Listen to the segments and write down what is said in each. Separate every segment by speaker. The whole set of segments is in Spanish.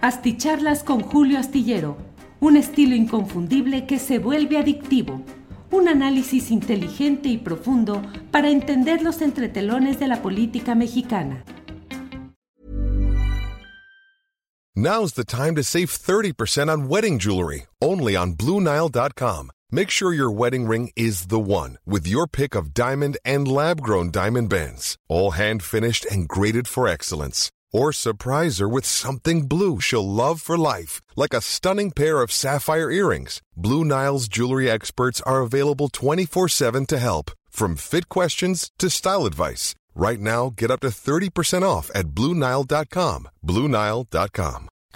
Speaker 1: Asticharlas con Julio Astillero, un estilo inconfundible que se vuelve adictivo, un análisis inteligente y profundo para entender los entretelones de la política mexicana.
Speaker 2: Now's the time to save 30% on wedding jewelry, only on BlueNile.com. Make sure your wedding ring is the one with your pick of diamond and lab grown diamond bands, all hand finished and graded for excellence. Or surprise her with something blue she'll love for life, like a stunning pair of sapphire earrings. Blue Nile's jewelry experts are available 24 7 to help, from fit questions to style advice. Right now, get up to 30% off at BlueNile.com. BlueNile.com.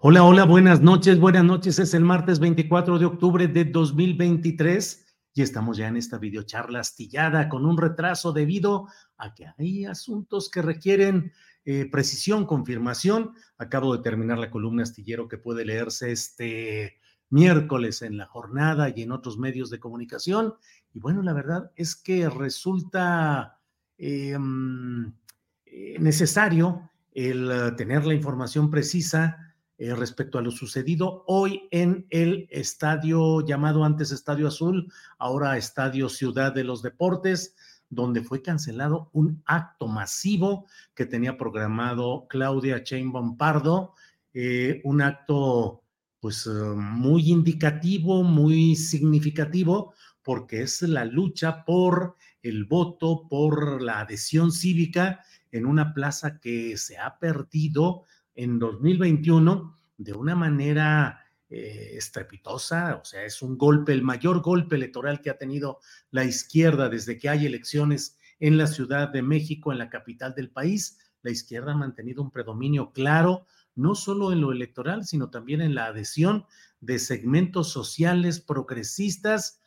Speaker 3: Hola, hola, buenas noches, buenas noches. Es el martes 24 de octubre de 2023 y estamos ya en esta videocharla astillada con un retraso debido a que hay asuntos que requieren eh, precisión, confirmación. Acabo de terminar la columna astillero que puede leerse este miércoles en la jornada y en otros medios de comunicación. Y bueno, la verdad es que resulta mm, eh, necesario el eh, tener la información precisa eh, respecto a lo sucedido hoy en el estadio llamado antes Estadio Azul, ahora Estadio Ciudad de los Deportes, donde fue cancelado un acto masivo que tenía programado Claudia Sheinbaum Pardo, eh, un acto pues eh, muy indicativo, muy significativo, porque es la lucha por el voto, por la adhesión cívica en una plaza que se ha perdido en 2021 de una manera eh, estrepitosa, o sea, es un golpe, el mayor golpe electoral que ha tenido la izquierda desde que hay elecciones en la Ciudad de México, en la capital del país. La izquierda ha mantenido un predominio claro, no solo en lo electoral, sino también en la adhesión de segmentos sociales progresistas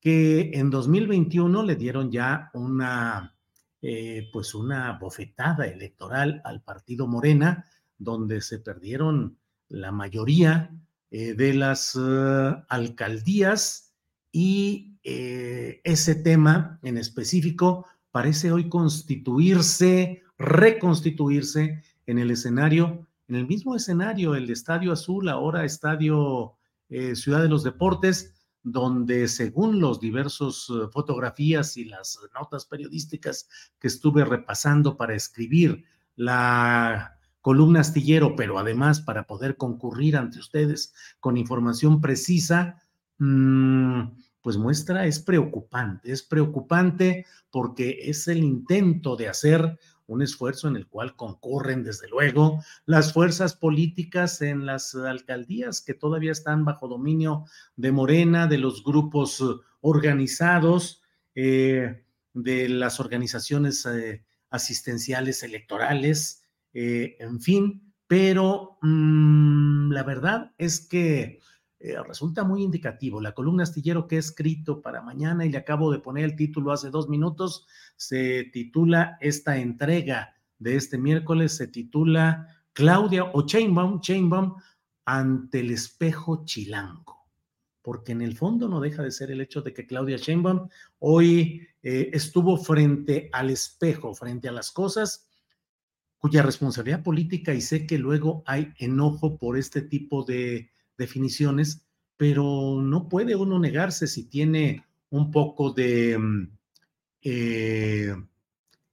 Speaker 3: que en 2021 le dieron ya una, eh, pues una bofetada electoral al partido Morena, donde se perdieron la mayoría eh, de las uh, alcaldías y eh, ese tema en específico parece hoy constituirse, reconstituirse en el escenario, en el mismo escenario, el Estadio Azul, ahora Estadio eh, Ciudad de los Deportes, donde según los diversos fotografías y las notas periodísticas que estuve repasando para escribir la columna astillero, pero además para poder concurrir ante ustedes con información precisa, mmm, pues muestra es preocupante, es preocupante porque es el intento de hacer un esfuerzo en el cual concurren, desde luego, las fuerzas políticas en las alcaldías que todavía están bajo dominio de Morena, de los grupos organizados, eh, de las organizaciones eh, asistenciales electorales, eh, en fin, pero mmm, la verdad es que eh, resulta muy indicativo. La columna astillero que he escrito para mañana y le acabo de poner el título hace dos minutos, se titula esta entrega de este miércoles, se titula Claudia o Chainbaum, Chainbaum ante el espejo chilango porque en el fondo no deja de ser el hecho de que Claudia Sheinbaum hoy eh, estuvo frente al espejo, frente a las cosas cuya responsabilidad política, y sé que luego hay enojo por este tipo de definiciones, pero no puede uno negarse si tiene un poco de, mm, eh,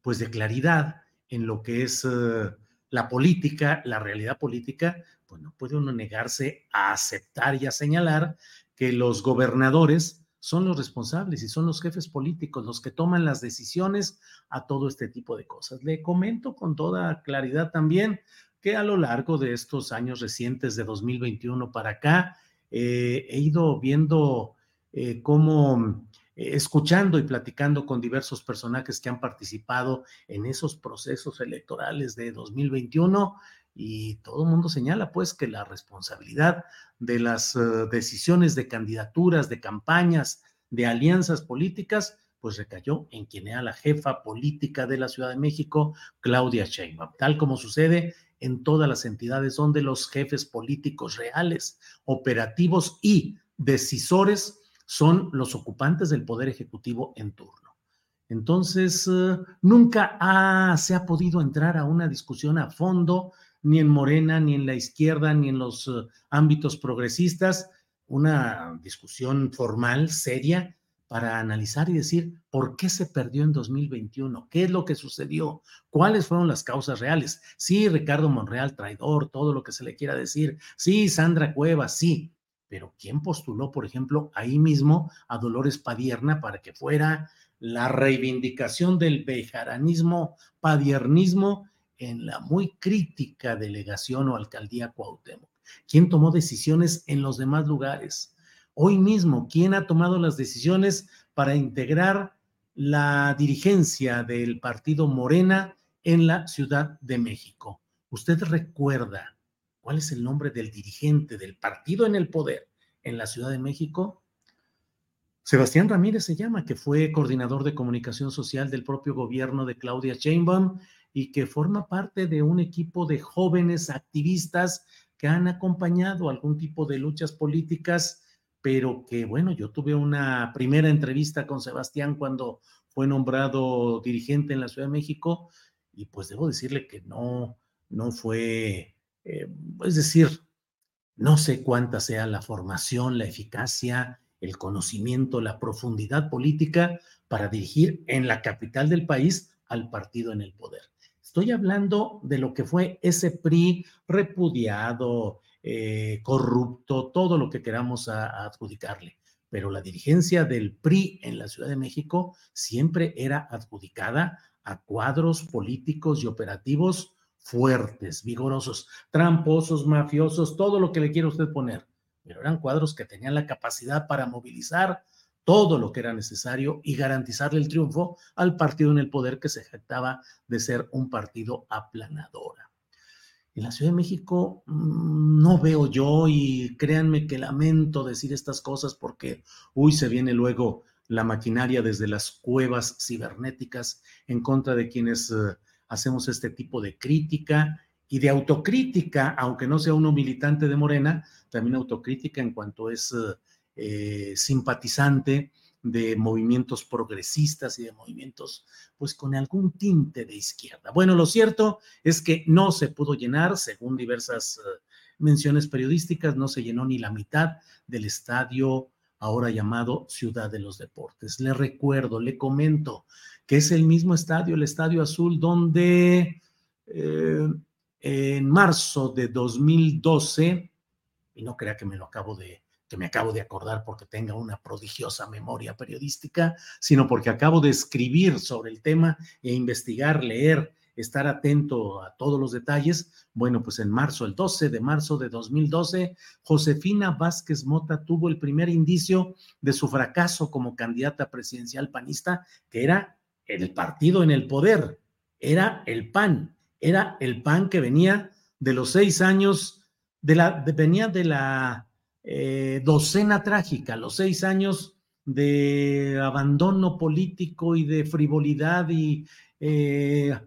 Speaker 3: pues de claridad en lo que es uh, la política, la realidad política, pues no puede uno negarse a aceptar y a señalar que los gobernadores son los responsables y son los jefes políticos los que toman las decisiones a todo este tipo de cosas. Le comento con toda claridad también que a lo largo de estos años recientes de 2021 para acá, eh, he ido viendo eh, cómo escuchando y platicando con diversos personajes que han participado en esos procesos electorales de 2021 y todo el mundo señala pues que la responsabilidad de las eh, decisiones de candidaturas, de campañas, de alianzas políticas, pues recayó en quien era la jefa política de la Ciudad de México, Claudia Sheinbaum, tal como sucede en todas las entidades donde los jefes políticos reales, operativos y decisores son los ocupantes del poder ejecutivo en turno. Entonces, eh, nunca se ha podido entrar a una discusión a fondo, ni en Morena, ni en la izquierda, ni en los eh, ámbitos progresistas, una discusión formal, seria, para analizar y decir por qué se perdió en 2021, qué es lo que sucedió, cuáles fueron las causas reales. Sí, Ricardo Monreal, traidor, todo lo que se le quiera decir. Sí, Sandra Cueva, sí. Pero ¿quién postuló, por ejemplo, ahí mismo a Dolores Padierna para que fuera la reivindicación del bejaranismo, padiernismo en la muy crítica delegación o alcaldía Cuauhtémoc? ¿Quién tomó decisiones en los demás lugares? Hoy mismo, ¿quién ha tomado las decisiones para integrar la dirigencia del partido Morena en la Ciudad de México? ¿Usted recuerda cuál es el nombre del dirigente del partido en el poder en la Ciudad de México? Sebastián Ramírez se llama, que fue coordinador de comunicación social del propio gobierno de Claudia Sheinbaum y que forma parte de un equipo de jóvenes activistas que han acompañado algún tipo de luchas políticas pero que bueno, yo tuve una primera entrevista con Sebastián cuando fue nombrado dirigente en la Ciudad de México y pues debo decirle que no, no fue, eh, es decir, no sé cuánta sea la formación, la eficacia, el conocimiento, la profundidad política para dirigir en la capital del país al partido en el poder. Estoy hablando de lo que fue ese PRI repudiado, eh, corrupto, todo lo que queramos adjudicarle. Pero la dirigencia del PRI en la Ciudad de México siempre era adjudicada a cuadros políticos y operativos fuertes, vigorosos, tramposos, mafiosos, todo lo que le quiera usted poner. Pero eran cuadros que tenían la capacidad para movilizar todo lo que era necesario y garantizarle el triunfo al partido en el poder que se jactaba de ser un partido aplanadora. En la Ciudad de México mm, no veo yo y créanme que lamento decir estas cosas porque, uy, se viene luego la maquinaria desde las cuevas cibernéticas en contra de quienes eh, hacemos este tipo de crítica y de autocrítica, aunque no sea uno militante de Morena, también autocrítica en cuanto es eh, simpatizante de movimientos progresistas y de movimientos pues con algún tinte de izquierda. Bueno, lo cierto es que no se pudo llenar, según diversas eh, menciones periodísticas, no se llenó ni la mitad del estadio ahora llamado Ciudad de los Deportes. Le recuerdo, le comento que es el mismo estadio, el Estadio Azul, donde eh, en marzo de 2012, y no crea que me lo acabo de que me acabo de acordar porque tenga una prodigiosa memoria periodística, sino porque acabo de escribir sobre el tema e investigar, leer, estar atento a todos los detalles. Bueno, pues en marzo, el 12 de marzo de 2012, Josefina Vázquez Mota tuvo el primer indicio de su fracaso como candidata presidencial panista, que era el partido en el poder, era el PAN, era el PAN que venía de los seis años, de la, venía de la eh, docena trágica, los seis años de abandono político y de frivolidad y eh,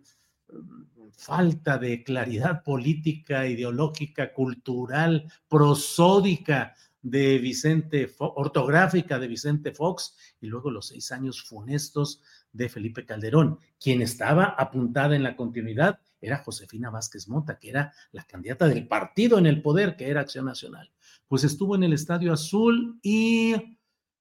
Speaker 3: falta de claridad política, ideológica, cultural, prosódica de Vicente, ortográfica de Vicente Fox, y luego los seis años funestos de Felipe Calderón. Quien estaba apuntada en la continuidad era Josefina Vázquez Mota, que era la candidata del partido en el poder, que era Acción Nacional pues estuvo en el Estadio Azul y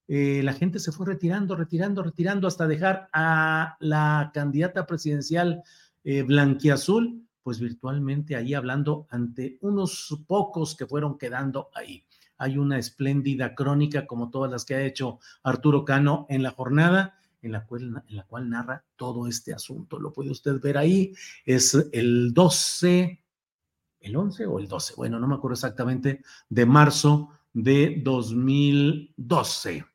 Speaker 3: eh, la gente se fue retirando, retirando, retirando hasta dejar a la candidata presidencial eh, blanquiazul, pues virtualmente ahí hablando ante unos pocos que fueron quedando ahí. Hay una espléndida crónica, como todas las que ha hecho Arturo Cano en la jornada, en la, cual, en la cual narra todo este asunto. Lo puede usted ver ahí. Es el 12 el 11 o el 12, bueno, no me acuerdo exactamente, de marzo de 2012.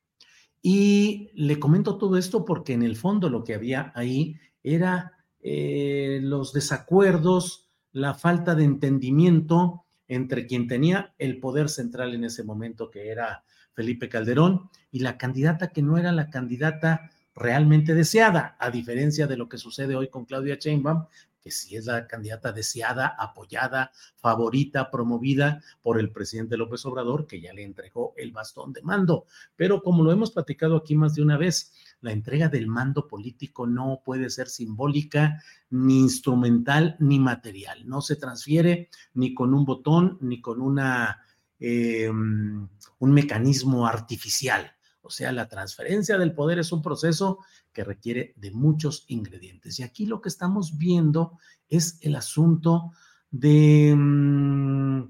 Speaker 3: Y le comento todo esto porque en el fondo lo que había ahí era eh, los desacuerdos, la falta de entendimiento entre quien tenía el poder central en ese momento, que era Felipe Calderón, y la candidata que no era la candidata realmente deseada, a diferencia de lo que sucede hoy con Claudia Sheinbaum, que sí es la candidata deseada, apoyada, favorita, promovida por el presidente López Obrador, que ya le entregó el bastón de mando. Pero como lo hemos platicado aquí más de una vez, la entrega del mando político no puede ser simbólica, ni instrumental, ni material. No se transfiere ni con un botón, ni con una, eh, un mecanismo artificial o sea, la transferencia del poder es un proceso que requiere de muchos ingredientes. Y aquí lo que estamos viendo es el asunto de, mm,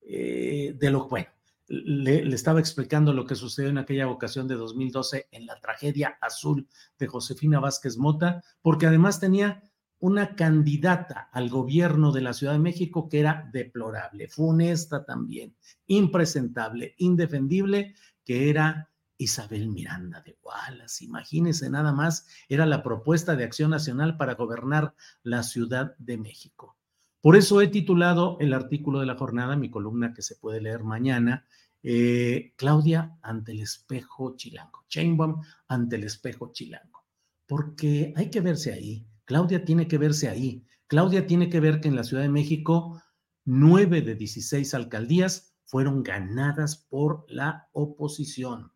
Speaker 3: eh, de lo bueno. Le, le, estaba explicando lo que sucedió en aquella ocasión de 2012 en la tragedia azul de Josefina Vázquez Mota, porque además tenía una candidata al gobierno de la Ciudad de México que era deplorable, funesta también, impresentable, indefendible, que era Isabel Miranda de Wallace. Imagínense nada más, era la propuesta de Acción Nacional para gobernar la Ciudad de México. Por eso he titulado el artículo de la jornada, mi columna que se puede leer mañana, eh, Claudia ante el espejo chilango, Chainbaum ante el espejo chilango, porque hay que verse ahí, Claudia tiene que verse ahí, Claudia tiene que ver que en la Ciudad de México nueve de 16 alcaldías fueron ganadas por la oposición.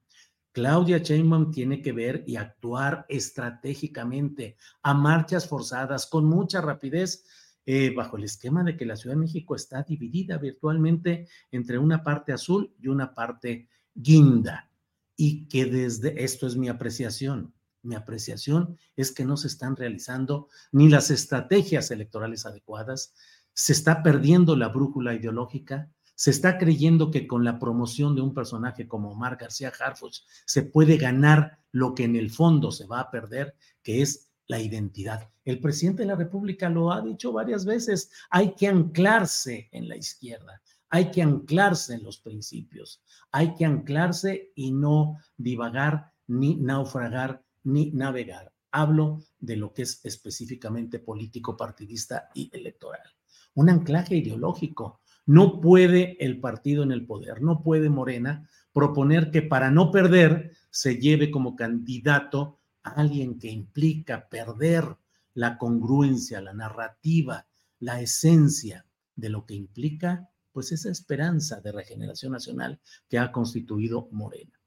Speaker 3: Claudia Sheinbaum tiene que ver y actuar estratégicamente a marchas forzadas con mucha rapidez eh, bajo el esquema de que la Ciudad de México está dividida virtualmente entre una parte azul y una parte guinda y que desde esto es mi apreciación. Mi apreciación es que no se están realizando ni las estrategias electorales adecuadas, se está perdiendo la brújula ideológica, se está creyendo que con la promoción de un personaje como Omar García Harfuch se puede ganar lo que en el fondo se va a perder, que es la identidad. El presidente de la República lo ha dicho varias veces, hay que anclarse en la izquierda, hay que anclarse en los principios, hay que anclarse y no divagar, ni naufragar, ni navegar. Hablo de lo que es específicamente político, partidista y electoral. Un anclaje ideológico, no puede el partido en el poder, no puede Morena proponer que para no perder se lleve como candidato a alguien que implica perder la congruencia, la narrativa, la esencia de lo que implica pues esa esperanza de regeneración nacional que ha constituido Morena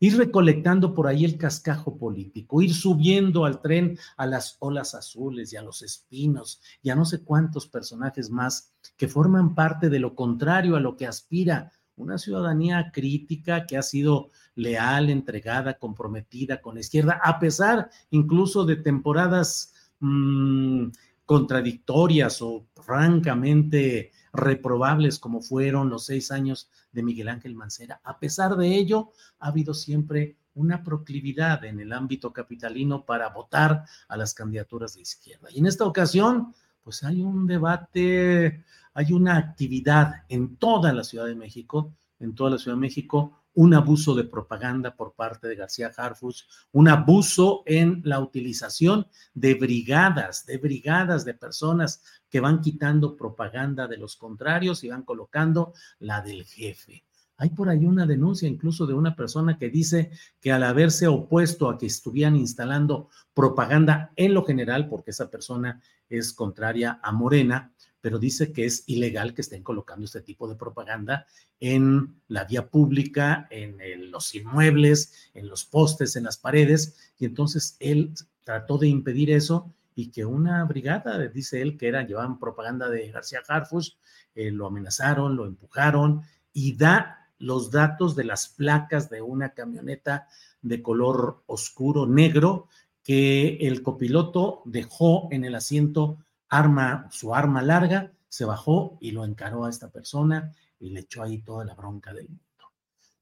Speaker 3: ir recolectando por ahí el cascajo político, ir subiendo al tren a las olas azules y a los espinos y a no sé cuántos personajes más que forman parte de lo contrario a lo que aspira una ciudadanía crítica que ha sido leal, entregada, comprometida con la izquierda, a pesar incluso de temporadas mmm, contradictorias o francamente reprobables como fueron los seis años de Miguel Ángel Mancera. A pesar de ello, ha habido siempre una proclividad en el ámbito capitalino para votar a las candidaturas de izquierda. Y en esta ocasión, pues hay un debate, hay una actividad en toda la Ciudad de México, en toda la Ciudad de México, un abuso de propaganda por parte de García Harfus, un abuso en la utilización de brigadas, de brigadas de personas que van quitando propaganda de los contrarios y van colocando la del jefe. Hay por ahí una denuncia incluso de una persona que dice que al haberse opuesto a que estuvieran instalando propaganda en lo general, porque esa persona es contraria a Morena, pero dice que es ilegal que estén colocando este tipo de propaganda en la vía pública, en los inmuebles, en los postes, en las paredes, y entonces él trató de impedir eso y que una brigada, dice él, que era, llevaban propaganda de García Harfus, eh, lo amenazaron, lo empujaron y da los datos de las placas de una camioneta de color oscuro negro que el copiloto dejó en el asiento arma, su arma larga, se bajó y lo encaró a esta persona y le echó ahí toda la bronca del mundo.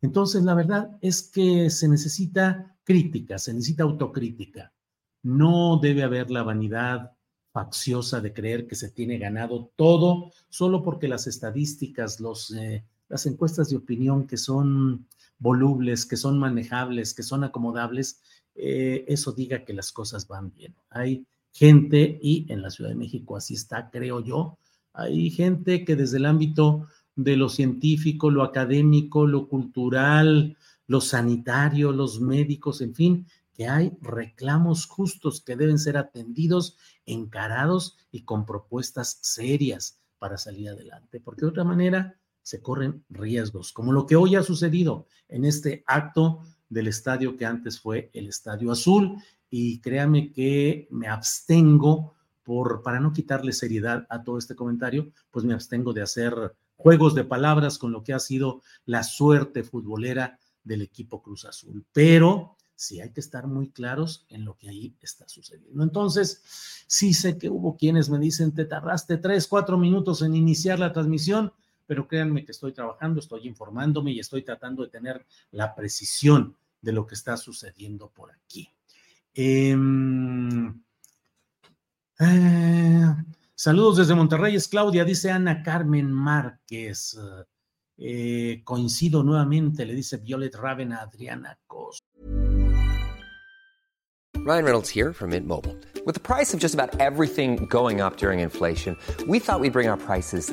Speaker 3: Entonces, la verdad es que se necesita crítica, se necesita autocrítica. No debe haber la vanidad facciosa de creer que se tiene ganado todo solo porque las estadísticas, los, eh, las encuestas de opinión que son volubles, que son manejables, que son acomodables, eh, eso diga que las cosas van bien. Hay gente, y en la Ciudad de México así está, creo yo, hay gente que desde el ámbito de lo científico, lo académico, lo cultural, lo sanitario, los médicos, en fin, que hay reclamos justos que deben ser atendidos, encarados y con propuestas serias para salir adelante, porque de otra manera se corren riesgos, como lo que hoy ha sucedido en este acto del estadio que antes fue el Estadio Azul. Y créame que me abstengo por, para no quitarle seriedad a todo este comentario, pues me abstengo de hacer juegos de palabras con lo que ha sido la suerte futbolera del equipo Cruz Azul. Pero sí hay que estar muy claros en lo que ahí está sucediendo. Entonces, sí sé que hubo quienes me dicen, te tardaste tres, cuatro minutos en iniciar la transmisión, pero créanme que estoy trabajando, estoy informándome y estoy tratando de tener la precisión de lo que está sucediendo por aquí. Em, eh, saludos desde Monterrey, es Claudia, dice Ana Carmen Márquez. Eh, coincido nuevamente, le dice Violet Raven a Adriana Cos.
Speaker 4: Ryan Reynolds here from Mint Mobile. With the price of just about everything going up during inflation, we thought we'd bring our prices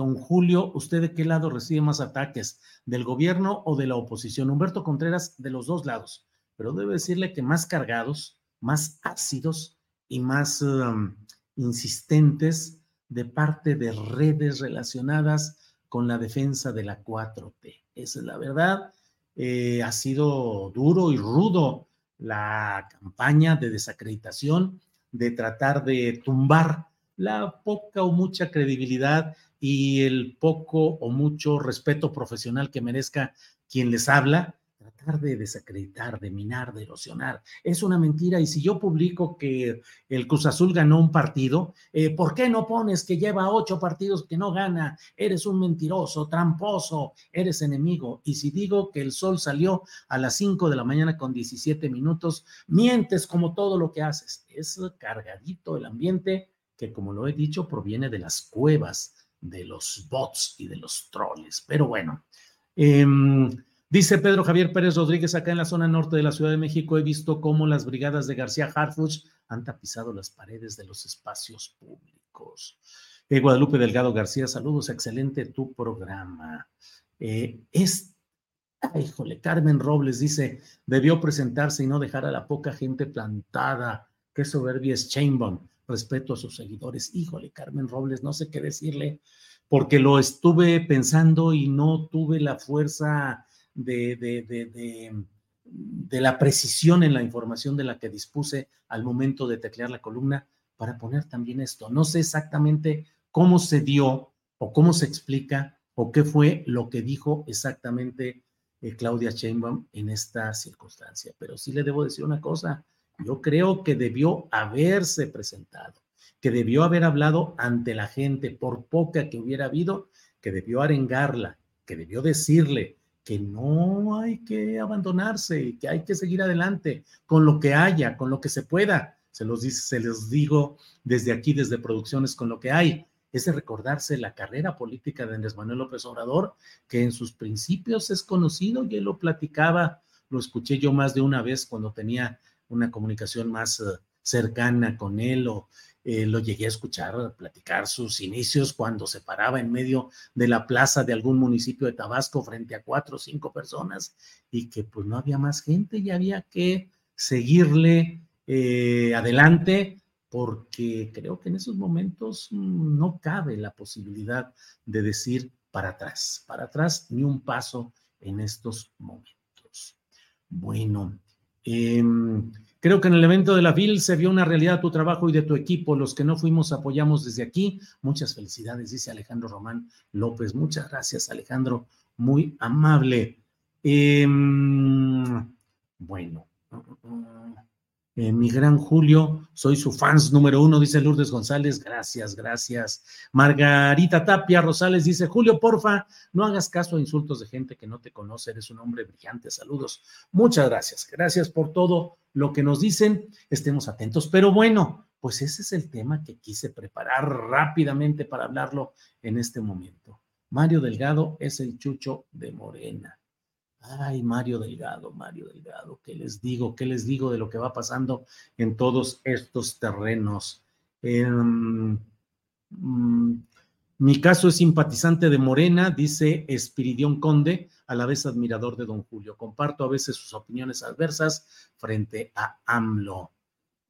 Speaker 3: Don Julio, ¿usted de qué lado recibe más ataques? ¿Del gobierno o de la oposición? Humberto Contreras, de los dos lados. Pero debe decirle que más cargados, más ácidos y más um, insistentes de parte de redes relacionadas con la defensa de la 4T. Esa es la verdad. Eh, ha sido duro y rudo la campaña de desacreditación, de tratar de tumbar la poca o mucha credibilidad y el poco o mucho respeto profesional que merezca quien les habla tratar de desacreditar, de minar, de erosionar. Es una mentira. Y si yo publico que el Cruz Azul ganó un partido, eh, ¿por qué no pones que lleva ocho partidos que no gana? Eres un mentiroso, tramposo, eres enemigo. Y si digo que el sol salió a las cinco de la mañana con 17 minutos, mientes como todo lo que haces. Es cargadito el ambiente que, como lo he dicho, proviene de las cuevas, de los bots y de los troles. Pero bueno. Eh, Dice Pedro Javier Pérez Rodríguez, acá en la zona norte de la Ciudad de México he visto cómo las brigadas de García Harfuch han tapizado las paredes de los espacios públicos. Eh, Guadalupe Delgado García, saludos, excelente tu programa. Eh, es, ay, híjole, Carmen Robles dice, debió presentarse y no dejar a la poca gente plantada. Qué soberbia es Chainbone. Respeto a sus seguidores. Híjole, Carmen Robles, no sé qué decirle, porque lo estuve pensando y no tuve la fuerza de, de, la precisión en la información de la que dispuse al momento de teclear la columna para poner también esto. No sé exactamente cómo se dio o cómo se explica o qué fue lo que dijo exactamente eh, Claudia Sheinbaum en esta circunstancia, pero sí le debo decir una cosa, yo creo que debió haberse presentado, que debió haber hablado ante la gente, por poca que hubiera habido, que debió arengarla, que debió decirle, que no hay que abandonarse, que hay que seguir adelante con lo que haya, con lo que se pueda. Se los, dice, se los digo desde aquí, desde producciones, con lo que hay. Es de recordarse la carrera política de Andrés Manuel López Obrador, que en sus principios es conocido y él lo platicaba, lo escuché yo más de una vez cuando tenía una comunicación más eh, cercana con él o eh, lo llegué a escuchar platicar sus inicios cuando se paraba en medio de la plaza de algún municipio de Tabasco frente a cuatro o cinco personas y que pues no había más gente y había que seguirle eh, adelante porque creo que en esos momentos mm, no cabe la posibilidad de decir para atrás, para atrás ni un paso en estos momentos. Bueno, eh, Creo que en el evento de la FIL se vio una realidad tu trabajo y de tu equipo. Los que no fuimos apoyamos desde aquí. Muchas felicidades, dice Alejandro Román López. Muchas gracias, Alejandro. Muy amable. Em, bueno. Eh, mi gran Julio, soy su fans número uno, dice Lourdes González. Gracias, gracias. Margarita Tapia Rosales dice: Julio, porfa, no hagas caso a insultos de gente que no te conoce. Eres un hombre brillante. Saludos. Muchas gracias. Gracias por todo lo que nos dicen. Estemos atentos. Pero bueno, pues ese es el tema que quise preparar rápidamente para hablarlo en este momento. Mario Delgado es el chucho de Morena. Ay, Mario Delgado, Mario Delgado, ¿qué les digo? ¿Qué les digo de lo que va pasando en todos estos terrenos? Em, mm, mi caso es simpatizante de Morena, dice Espiridión Conde, a la vez admirador de don Julio. Comparto a veces sus opiniones adversas frente a AMLO.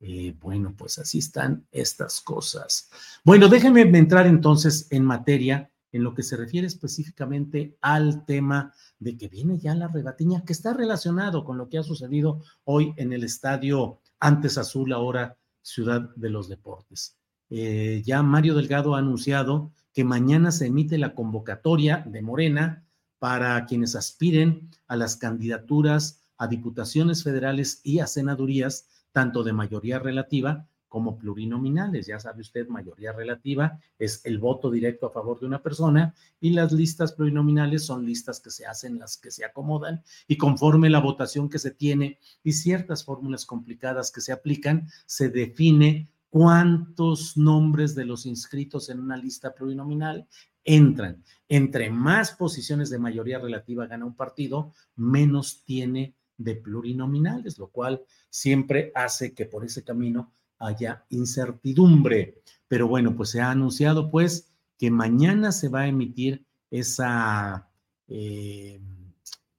Speaker 3: Eh, bueno, pues así están estas cosas. Bueno, déjenme entrar entonces en materia en lo que se refiere específicamente al tema de que viene ya la rebatiña, que está relacionado con lo que ha sucedido hoy en el estadio antes azul, ahora Ciudad de los Deportes. Eh, ya Mario Delgado ha anunciado que mañana se emite la convocatoria de Morena para quienes aspiren a las candidaturas a diputaciones federales y a senadurías, tanto de mayoría relativa como plurinominales. Ya sabe usted, mayoría relativa es el voto directo a favor de una persona y las listas plurinominales son listas que se hacen, las que se acomodan y conforme la votación que se tiene y ciertas fórmulas complicadas que se aplican, se define cuántos nombres de los inscritos en una lista plurinominal entran. Entre más posiciones de mayoría relativa gana un partido, menos tiene de plurinominales, lo cual siempre hace que por ese camino haya incertidumbre. Pero bueno, pues se ha anunciado pues que mañana se va a emitir esa, eh,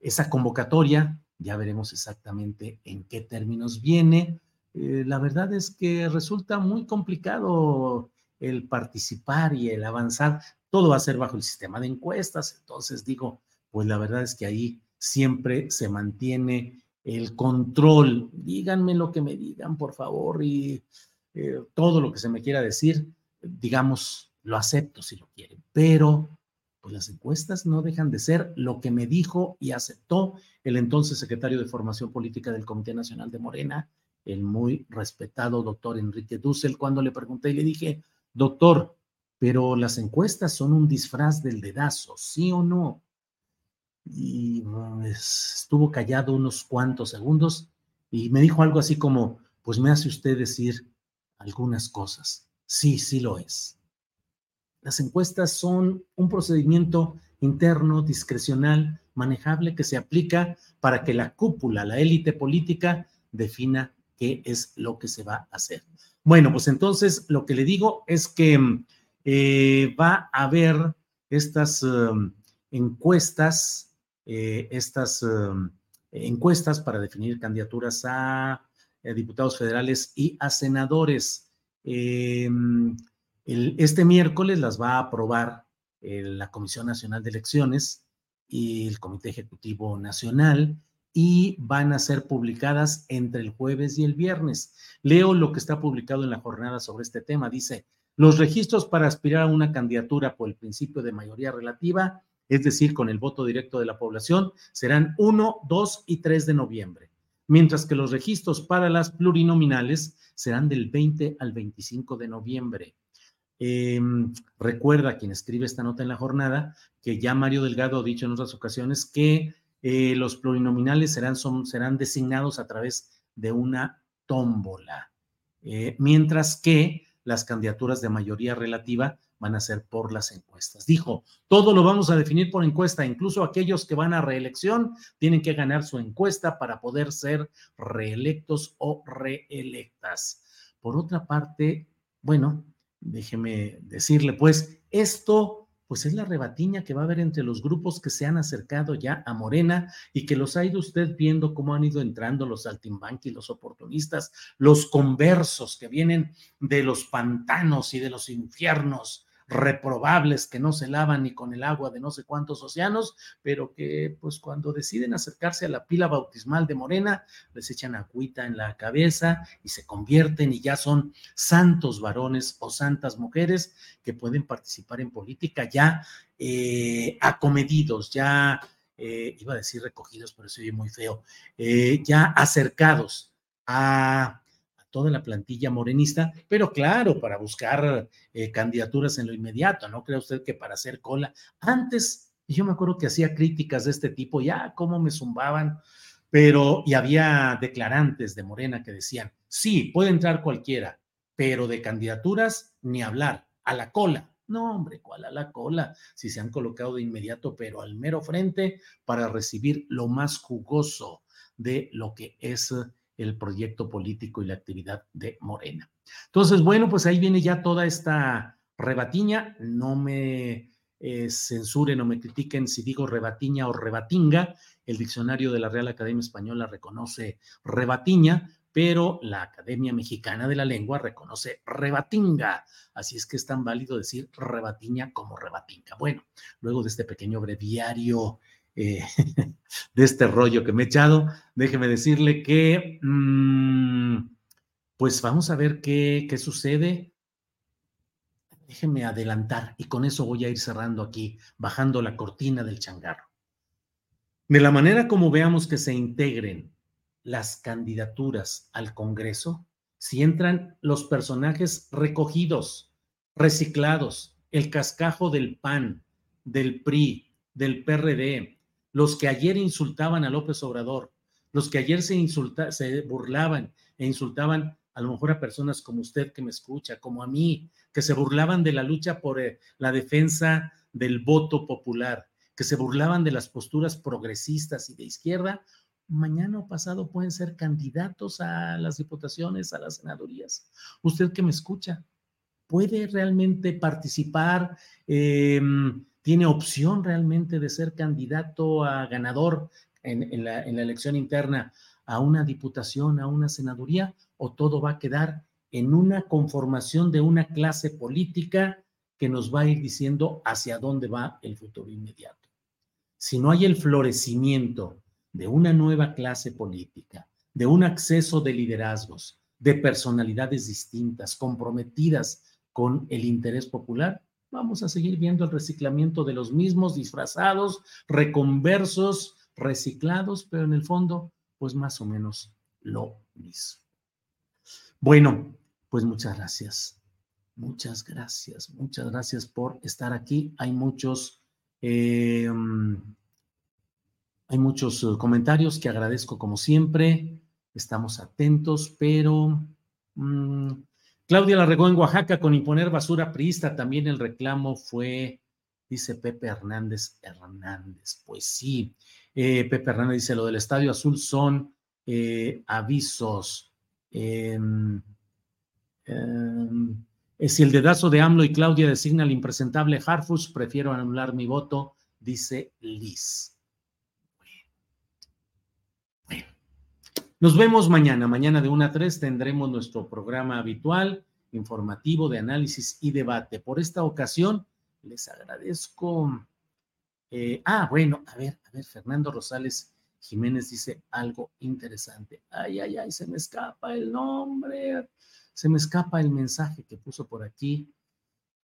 Speaker 3: esa convocatoria. Ya veremos exactamente en qué términos viene. Eh, la verdad es que resulta muy complicado el participar y el avanzar. Todo va a ser bajo el sistema de encuestas. Entonces digo, pues la verdad es que ahí siempre se mantiene el control. Díganme lo que me digan, por favor, y eh, todo lo que se me quiera decir, digamos, lo acepto si lo quieren, pero pues las encuestas no dejan de ser lo que me dijo y aceptó el entonces secretario de Formación Política del Comité Nacional de Morena, el muy respetado doctor Enrique Dussel, cuando le pregunté y le dije, doctor, pero las encuestas son un disfraz del dedazo, ¿sí o no? Y estuvo callado unos cuantos segundos y me dijo algo así como, pues me hace usted decir algunas cosas. Sí, sí lo es. Las encuestas son un procedimiento interno, discrecional, manejable, que se aplica para que la cúpula, la élite política, defina qué es lo que se va a hacer. Bueno, pues entonces lo que le digo es que eh, va a haber estas um, encuestas eh, estas em, encuestas para definir candidaturas a, eh, diputados federales y a senadores. Em, este miércoles las va a aprobar eh, la Comisión Nacional de Elecciones y el Comité Ejecutivo Nacional y van a ser publicadas entre el jueves y el viernes. Leo lo que está publicado en la jornada sobre este tema. Dice, los registros para aspirar a una candidatura por el principio de mayoría relativa es decir, con el voto directo de la población, serán 1, 2 y 3 de noviembre, mientras que los registros para las plurinominales serán del 20 al 25 de noviembre. Em, recuerda quien escribe esta nota en la jornada que ya Mario Delgado ha dicho en otras ocasiones que eh, los plurinominales serán, son, serán designados a través de una tómbola, eh, mientras que las candidaturas de mayoría relativa van a ser por las encuestas. Dijo, todo lo vamos a definir por encuesta, incluso aquellos que van a reelección tienen que ganar su encuesta para poder ser reelectos o reelectas. Por otra parte, bueno, déjeme decirle, pues esto pues es la rebatiña que va a haber entre los grupos que se han acercado ya a Morena y que los ha ido usted viendo cómo han ido entrando los y los oportunistas, los conversos que vienen de los pantanos y de los infiernos reprobables que no se lavan ni con el agua de no sé cuántos océanos, pero que pues cuando deciden acercarse a la pila bautismal de Morena, les echan agüita en la cabeza y se convierten y ya son santos varones o santas mujeres que pueden participar en política ya eh, acomedidos, ya, eh, iba a decir recogidos, pero se oye muy feo, eh, ya acercados a toda la plantilla morenista, pero claro, para buscar eh, candidaturas en lo inmediato, ¿no cree usted que para hacer cola? Antes, yo me acuerdo que hacía críticas de este tipo, ya cómo me zumbaban, pero y había declarantes de Morena que decían, sí, puede entrar cualquiera, pero de candidaturas ni hablar, a la cola. No, hombre, ¿cuál a la cola? Si se han colocado de inmediato, pero al mero frente para recibir lo más jugoso de lo que es el proyecto político y la actividad de Morena. Entonces, bueno, pues ahí viene ya toda esta rebatiña. No me eh, censuren o me critiquen si digo rebatiña o rebatinga. El diccionario de la Real Academia Española reconoce rebatiña, pero la Academia Mexicana de la Lengua reconoce rebatinga. Así es que es tan válido decir rebatiña como rebatinga. Bueno, luego de este pequeño breviario eh, de este rollo que me he echado, déjeme decirle que, mm, pues vamos a ver qué, qué sucede. Déjeme adelantar y con eso voy a ir cerrando aquí, bajando la cortina del changarro. De la manera como veamos que se integren las candidaturas al Congreso, si entran los personajes recogidos, reciclados, el cascajo del PAN, del PRI, del PRD, los que ayer insultaban a López Obrador, los que ayer se, insulta, se burlaban e insultaban a lo mejor a personas como usted que me escucha, como a mí, que se burlaban de la lucha por eh, la defensa del voto popular, que se burlaban de las posturas progresistas y de izquierda, mañana o pasado pueden ser candidatos a las diputaciones, a las senadurías. Usted que me escucha, puede realmente participar. Eh, tiene opción realmente de ser candidato a ganador en, la, la elección interna a una diputación, a una senaduría, o todo va a quedar en una conformación de una clase política que nos va a ir diciendo hacia dónde va el futuro inmediato. Si no hay el florecimiento de una nueva clase política, de un acceso de liderazgos, de personalidades distintas, comprometidas con el interés popular, vamos a seguir viendo el reciclamiento de los mismos disfrazados, reconversos, reciclados, pero en el fondo, pues más o menos lo mismo. Bueno, pues muchas gracias. Muchas gracias, muchas gracias por estar aquí. Hay muchos, eh, hay muchos eh, comentarios que agradezco como siempre. Estamos atentos, pero mm, Claudia la regó en Oaxaca con imponer basura priista. También el reclamo fue, dice Pepe Hernández Hernández. Pues sí, eh, Pepe Hernández dice, lo del Estadio Azul son eh, avisos. Em, em, si el dedazo de AMLO y Claudia designa al impresentable Harfus, prefiero anular mi voto, dice Liz. Nos vemos mañana. Mañana de 1 a 3 tendremos nuestro programa habitual, informativo de análisis y debate. Por esta ocasión, les agradezco. Eh, ah, bueno, a ver, a ver, Fernando Rosales Jiménez dice algo interesante. Ay, ay, ay, se me escapa el nombre. Se me escapa el mensaje que puso por aquí.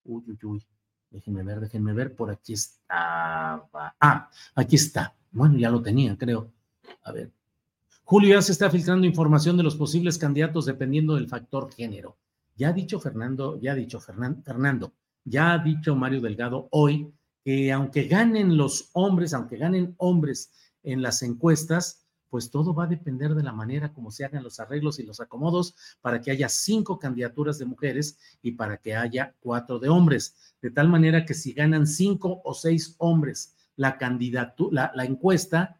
Speaker 3: Uy, uy, uy. Déjenme ver, déjenme ver. Por aquí estaba. Ah, aquí está. Bueno, ya lo tenía, creo. A ver, Julio, ya se está filtrando información de los posibles candidatos dependiendo del factor género. Ya ha dicho Fernando, ya ha dicho Fernando, ya ha dicho Mario Delgado hoy que aunque ganen los hombres, aunque ganen hombres en las encuestas, pues todo va a depender de la manera como se hagan los arreglos y los acomodos para que haya cinco candidaturas de mujeres y para que haya cuatro de hombres. De tal manera que si ganan cinco o seis hombres la candidatura, la encuesta,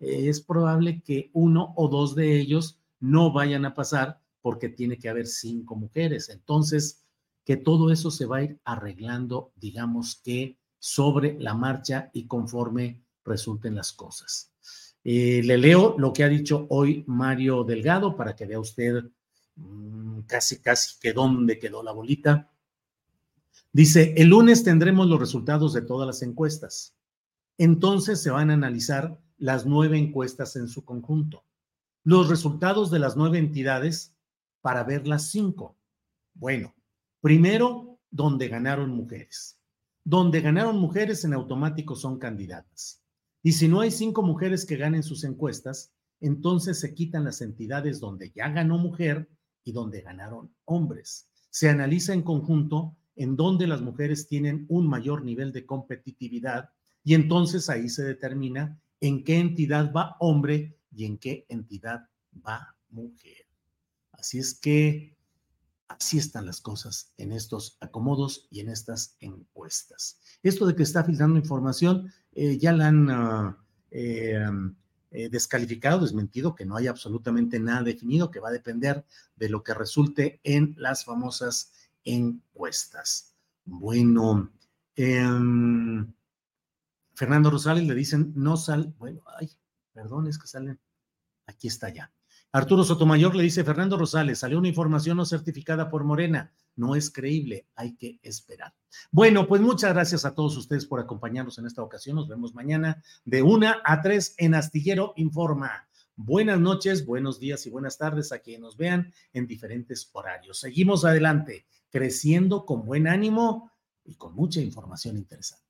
Speaker 3: es probable que uno o dos de ellos no vayan a pasar porque tiene que haber cinco mujeres. Entonces, que todo eso se va a ir arreglando, digamos que sobre la marcha y conforme resulten las cosas. Eh, le leo lo que ha dicho hoy Mario Delgado para que vea usted mm, casi, casi que dónde quedó la bolita. Dice, el lunes tendremos los resultados de todas las encuestas. Entonces se van a analizar las nueve encuestas en su conjunto. Los resultados de las nueve entidades para ver las cinco. Bueno, primero, donde ganaron mujeres. Donde ganaron mujeres en automático son candidatas. Y si no hay cinco mujeres que ganen sus encuestas, entonces se quitan las entidades donde ya ganó mujer y donde ganaron hombres. Se analiza en conjunto en donde las mujeres tienen un mayor nivel de competitividad y entonces ahí se determina en qué entidad va hombre y en qué entidad va mujer. Así es que así están las cosas en estos acomodos y en estas encuestas. Esto de que está filtrando información, eh, ya la han ah, eh, eh, descalificado, desmentido, que no hay absolutamente nada definido, que va a depender de lo que resulte en las famosas encuestas. Bueno, em, Fernando Rosales le dicen, no sal, bueno, ay, perdón, es que salen, aquí está ya. Arturo Sotomayor le dice, Fernando Rosales, salió una información no certificada por Morena. No es creíble, hay que esperar. Bueno, pues muchas gracias a todos ustedes por acompañarnos en esta ocasión. Nos vemos mañana de una a tres en Astillero Informa. Buenas noches, buenos días y buenas tardes a quienes nos vean en diferentes horarios. Seguimos adelante, creciendo con buen ánimo y con mucha información interesante.